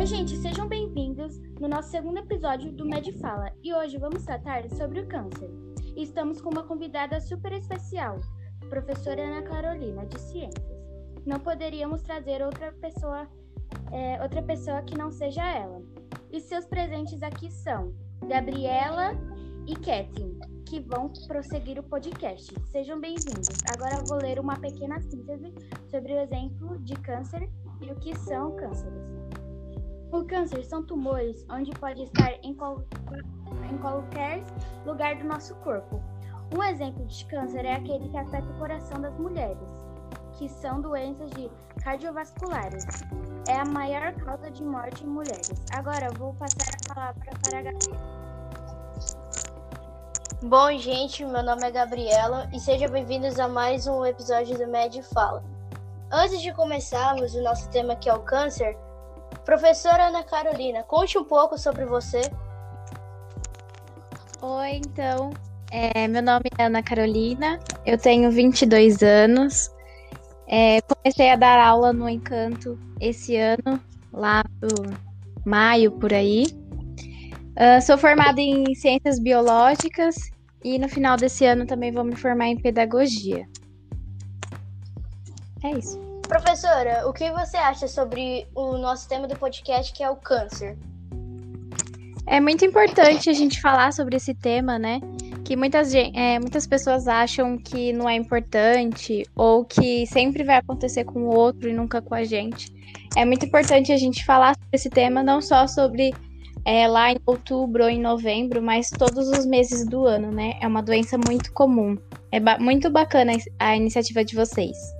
Oi, gente, sejam bem-vindos no nosso segundo episódio do Med Fala e hoje vamos tratar sobre o câncer. Estamos com uma convidada super especial, professora Ana Carolina, de Ciências. Não poderíamos trazer outra pessoa, é, outra pessoa que não seja ela. E seus presentes aqui são Gabriela e Kathleen, que vão prosseguir o podcast. Sejam bem-vindos. Agora vou ler uma pequena síntese sobre o exemplo de câncer e o que são cânceres. O câncer são tumores onde pode estar em, qual, em qualquer lugar do nosso corpo. Um exemplo de câncer é aquele que afeta o coração das mulheres, que são doenças de cardiovasculares. É a maior causa de morte em mulheres. Agora vou passar a palavra para a Gabriela. Bom, gente, meu nome é Gabriela e sejam bem-vindos a mais um episódio do Med Fala. Antes de começarmos o nosso tema que é o câncer, Professora Ana Carolina, conte um pouco sobre você. Oi, então, é, meu nome é Ana Carolina, eu tenho 22 anos. É, comecei a dar aula no Encanto esse ano, lá pro maio, por aí. Uh, sou formada em Ciências Biológicas e no final desse ano também vou me formar em Pedagogia. É isso. Professora, o que você acha sobre o nosso tema do podcast, que é o câncer? É muito importante a gente falar sobre esse tema, né? Que muitas, é, muitas pessoas acham que não é importante ou que sempre vai acontecer com o outro e nunca com a gente. É muito importante a gente falar sobre esse tema, não só sobre é, lá em outubro ou em novembro, mas todos os meses do ano, né? É uma doença muito comum. É ba muito bacana a iniciativa de vocês.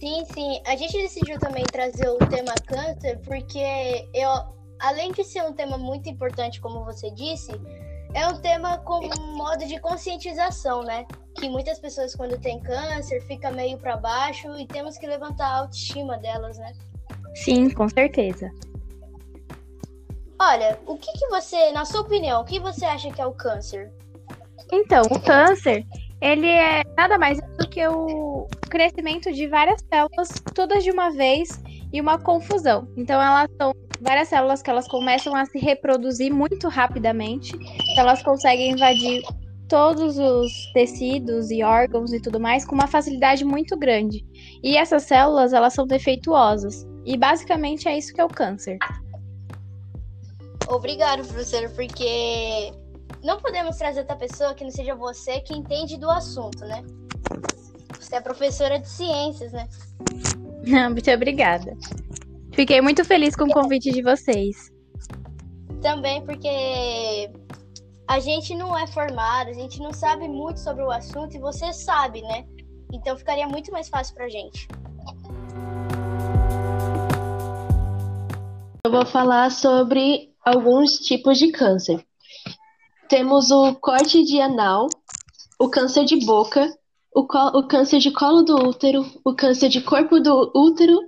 Sim, sim. A gente decidiu também trazer o tema câncer porque eu, além de ser um tema muito importante, como você disse, é um tema com um modo de conscientização, né? Que muitas pessoas quando têm câncer fica meio para baixo e temos que levantar a autoestima delas, né? Sim, com certeza. Olha, o que, que você, na sua opinião, o que você acha que é o câncer? Então, o câncer ele é nada mais do que o crescimento de várias células, todas de uma vez, e uma confusão. Então, elas são várias células que elas começam a se reproduzir muito rapidamente, então elas conseguem invadir todos os tecidos e órgãos e tudo mais com uma facilidade muito grande. E essas células, elas são defeituosas. E basicamente é isso que é o câncer. Obrigado, professora, porque não podemos trazer outra pessoa que não seja você que entende do assunto, né? Você é professora de ciências, né? Muito obrigada. Fiquei muito feliz com o convite de vocês. Também porque a gente não é formado, a gente não sabe muito sobre o assunto e você sabe, né? Então ficaria muito mais fácil pra gente. Eu vou falar sobre alguns tipos de câncer. Temos o corte de anal, o câncer de boca, o, o câncer de colo do útero, o câncer de corpo do útero,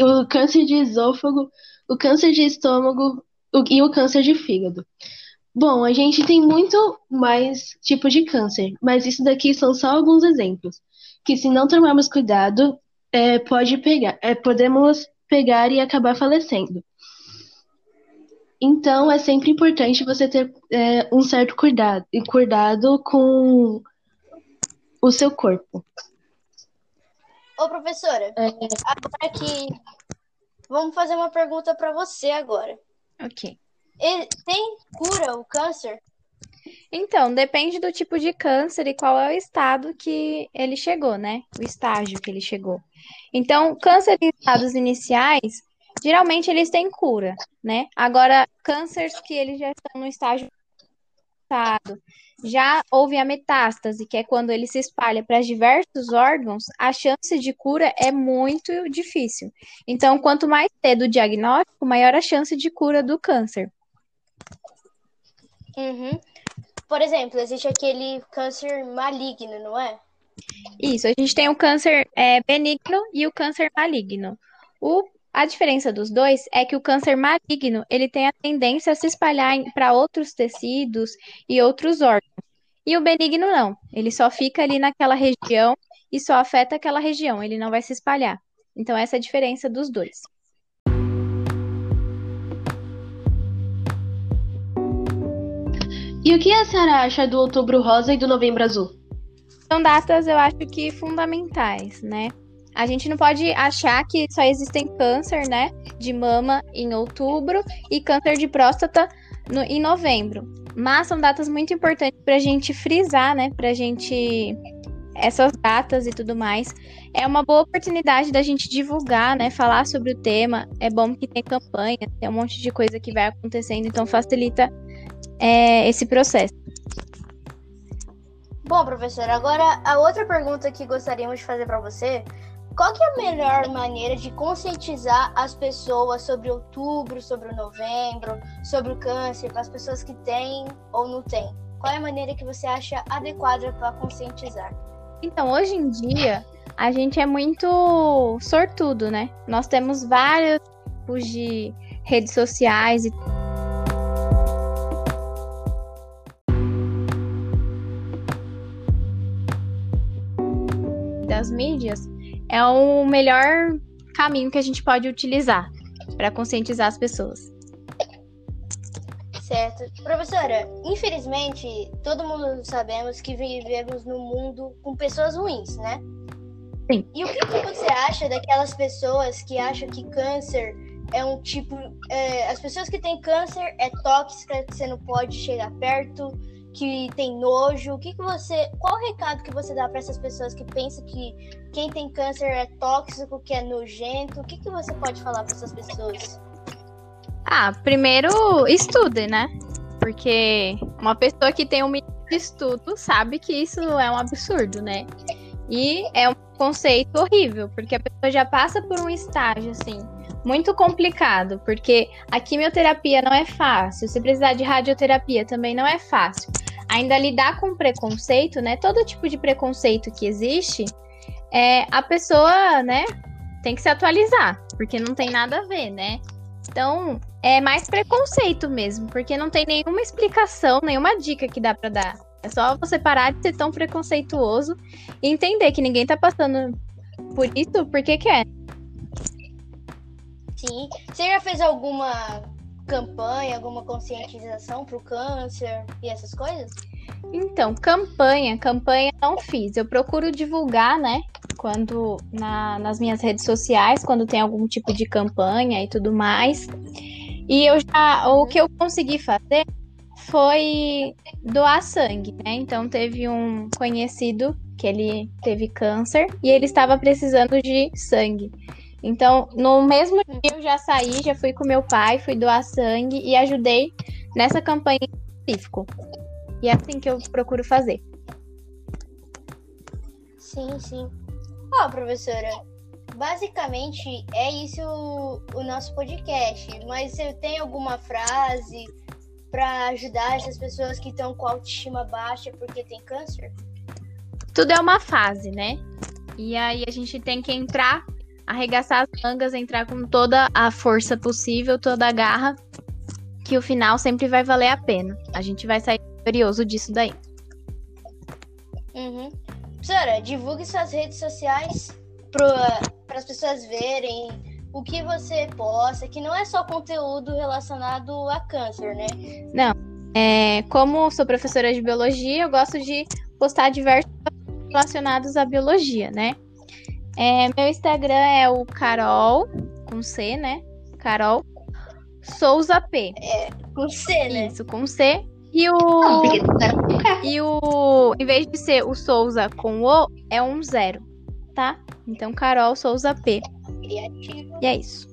o câncer de esôfago, o câncer de estômago o, e o câncer de fígado. Bom, a gente tem muito mais tipos de câncer, mas isso daqui são só alguns exemplos, que se não tomarmos cuidado, é, pode pegar, é, podemos pegar e acabar falecendo. Então, é sempre importante você ter é, um certo cuidado, cuidado com o seu corpo. Ô, professora, é... agora que. Vamos fazer uma pergunta para você agora. Ok. Ele tem cura o câncer? Então, depende do tipo de câncer e qual é o estado que ele chegou, né? O estágio que ele chegou. Então, câncer em estados iniciais, geralmente eles têm cura, né? Agora, cânceres que eles já estão no estágio já houve a metástase, que é quando ele se espalha para diversos órgãos, a chance de cura é muito difícil. Então, quanto mais cedo o diagnóstico, maior a chance de cura do câncer. Uhum. Por exemplo, existe aquele câncer maligno, não é? Isso, a gente tem o câncer é, benigno e o câncer maligno. O a diferença dos dois é que o câncer maligno ele tem a tendência a se espalhar para outros tecidos e outros órgãos. E o benigno não, ele só fica ali naquela região e só afeta aquela região, ele não vai se espalhar. Então, essa é a diferença dos dois. E o que a senhora acha do Outubro Rosa e do Novembro Azul? São datas, eu acho que fundamentais, né? A gente não pode achar que só existem câncer, né, de mama em outubro e câncer de próstata no, em novembro. Mas são datas muito importantes para a gente frisar, né, para a gente essas datas e tudo mais. É uma boa oportunidade da gente divulgar, né, falar sobre o tema. É bom que tem campanha, tem um monte de coisa que vai acontecendo, então facilita é, esse processo. Bom, professora, agora a outra pergunta que gostaríamos de fazer para você qual é a melhor maneira de conscientizar as pessoas sobre outubro, sobre o novembro, sobre o câncer, para as pessoas que têm ou não têm? Qual é a maneira que você acha adequada para conscientizar? Então, hoje em dia, a gente é muito sortudo, né? Nós temos vários tipos de redes sociais e das mídias é o melhor caminho que a gente pode utilizar para conscientizar as pessoas. Certo. Professora, infelizmente, todo mundo sabemos que vivemos num mundo com pessoas ruins, né? Sim. E o que, que você acha daquelas pessoas que acham que câncer é um tipo. É, as pessoas que têm câncer é tóxica, que você não pode chegar perto, que tem nojo. O que, que você. Qual o recado que você dá para essas pessoas que pensam que quem tem câncer é tóxico, que é nojento? O que, que você pode falar para essas pessoas? Ah, primeiro estude, né? Porque uma pessoa que tem um de estudo sabe que isso é um absurdo, né? E é um conceito horrível, porque a pessoa já passa por um estágio assim muito complicado, porque a quimioterapia não é fácil, se precisar de radioterapia também não é fácil. Ainda lidar com preconceito, né? Todo tipo de preconceito que existe, é, a pessoa, né, tem que se atualizar, porque não tem nada a ver, né? Então, é mais preconceito mesmo, porque não tem nenhuma explicação, nenhuma dica que dá para dar. É só você parar de ser tão preconceituoso e entender que ninguém tá passando por isso porque quer. Sim. Você já fez alguma campanha, alguma conscientização pro câncer e essas coisas? Então, campanha, campanha não fiz. Eu procuro divulgar, né? Quando na, nas minhas redes sociais, quando tem algum tipo de campanha e tudo mais. E eu já, o que eu consegui fazer foi doar sangue, né? Então teve um conhecido que ele teve câncer e ele estava precisando de sangue. Então, no mesmo dia eu já saí, já fui com meu pai, fui doar sangue e ajudei nessa campanha em específico. E é assim que eu procuro fazer. Sim, sim. Ó, oh, professora, basicamente é isso o, nosso podcast. Mas você tem alguma frase para ajudar essas pessoas que estão com autoestima baixa porque tem câncer? Tudo é uma fase, né? E aí a gente tem que entrar, arregaçar as mangas, entrar com toda a força possível, toda a garra, que o final sempre vai valer a pena. A gente vai sair vitorioso disso daí. Uhum. Professora, divulgue suas redes sociais para as pessoas verem o que você posta, que não é só conteúdo relacionado a câncer, né? Não. É, como sou professora de biologia, eu gosto de postar diversos relacionados à biologia, né? É, meu Instagram é o Carol, com C, né? Carol Souza P. É, com C, né? Isso, com C. E o. E o. Em vez de ser o Souza com o, é um zero, tá? Então, Carol Souza P. Criativo. E é isso.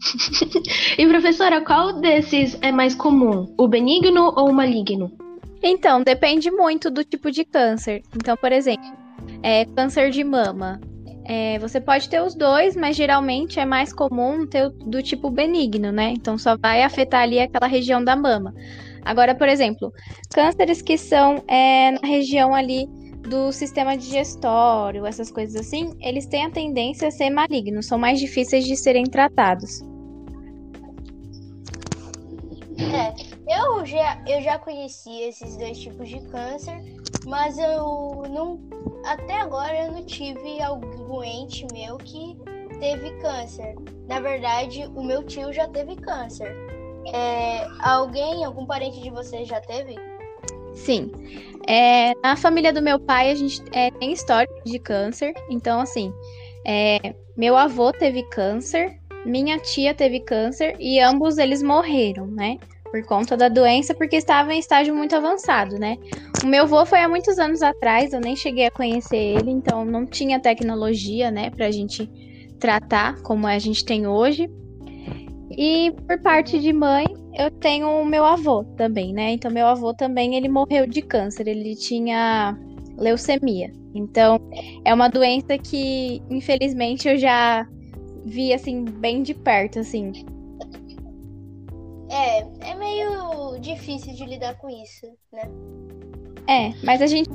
e professora, qual desses é mais comum? O benigno ou o maligno? Então, depende muito do tipo de câncer. Então, por exemplo, é, câncer de mama. É, você pode ter os dois, mas geralmente é mais comum ter do tipo benigno, né? Então só vai afetar ali aquela região da mama. Agora, por exemplo, cânceres que são é, na região ali do sistema digestório, essas coisas assim, eles têm a tendência a ser malignos, são mais difíceis de serem tratados. Eu já, eu já conheci esses dois tipos de câncer, mas eu não. Até agora eu não tive algum ente meu que teve câncer. Na verdade, o meu tio já teve câncer. É, alguém, algum parente de vocês já teve? Sim. É, na família do meu pai, a gente é, tem história de câncer. Então, assim, é, meu avô teve câncer, minha tia teve câncer e ambos eles morreram, né? Por conta da doença, porque estava em estágio muito avançado, né? O meu avô foi há muitos anos atrás, eu nem cheguei a conhecer ele, então não tinha tecnologia, né, pra gente tratar como a gente tem hoje. E por parte de mãe, eu tenho o meu avô também, né? Então meu avô também ele morreu de câncer, ele tinha leucemia. Então é uma doença que infelizmente eu já vi assim bem de perto assim. É, é meio difícil de lidar com isso, né? É, mas a gente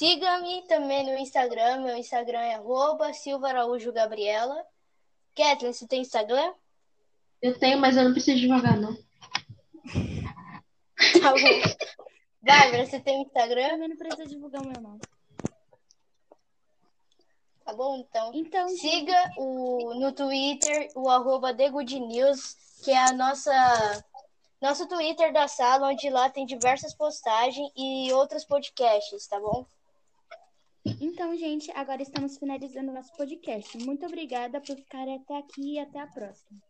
Siga-me também no Instagram. Meu Instagram é arroba Silva Araújo Gabriela. Kathleen, você tem Instagram? Eu tenho, mas eu não preciso divulgar, não. Tá bom. Bárbara, você tem Instagram? Também não precisa divulgar o meu nome. Tá bom, então. Então, Siga o, no Twitter o arroba News, que é a nossa nosso Twitter da sala, onde lá tem diversas postagens e outros podcasts, tá bom? Então, gente, agora estamos finalizando nosso podcast. Muito obrigada por ficarem até aqui e até a próxima.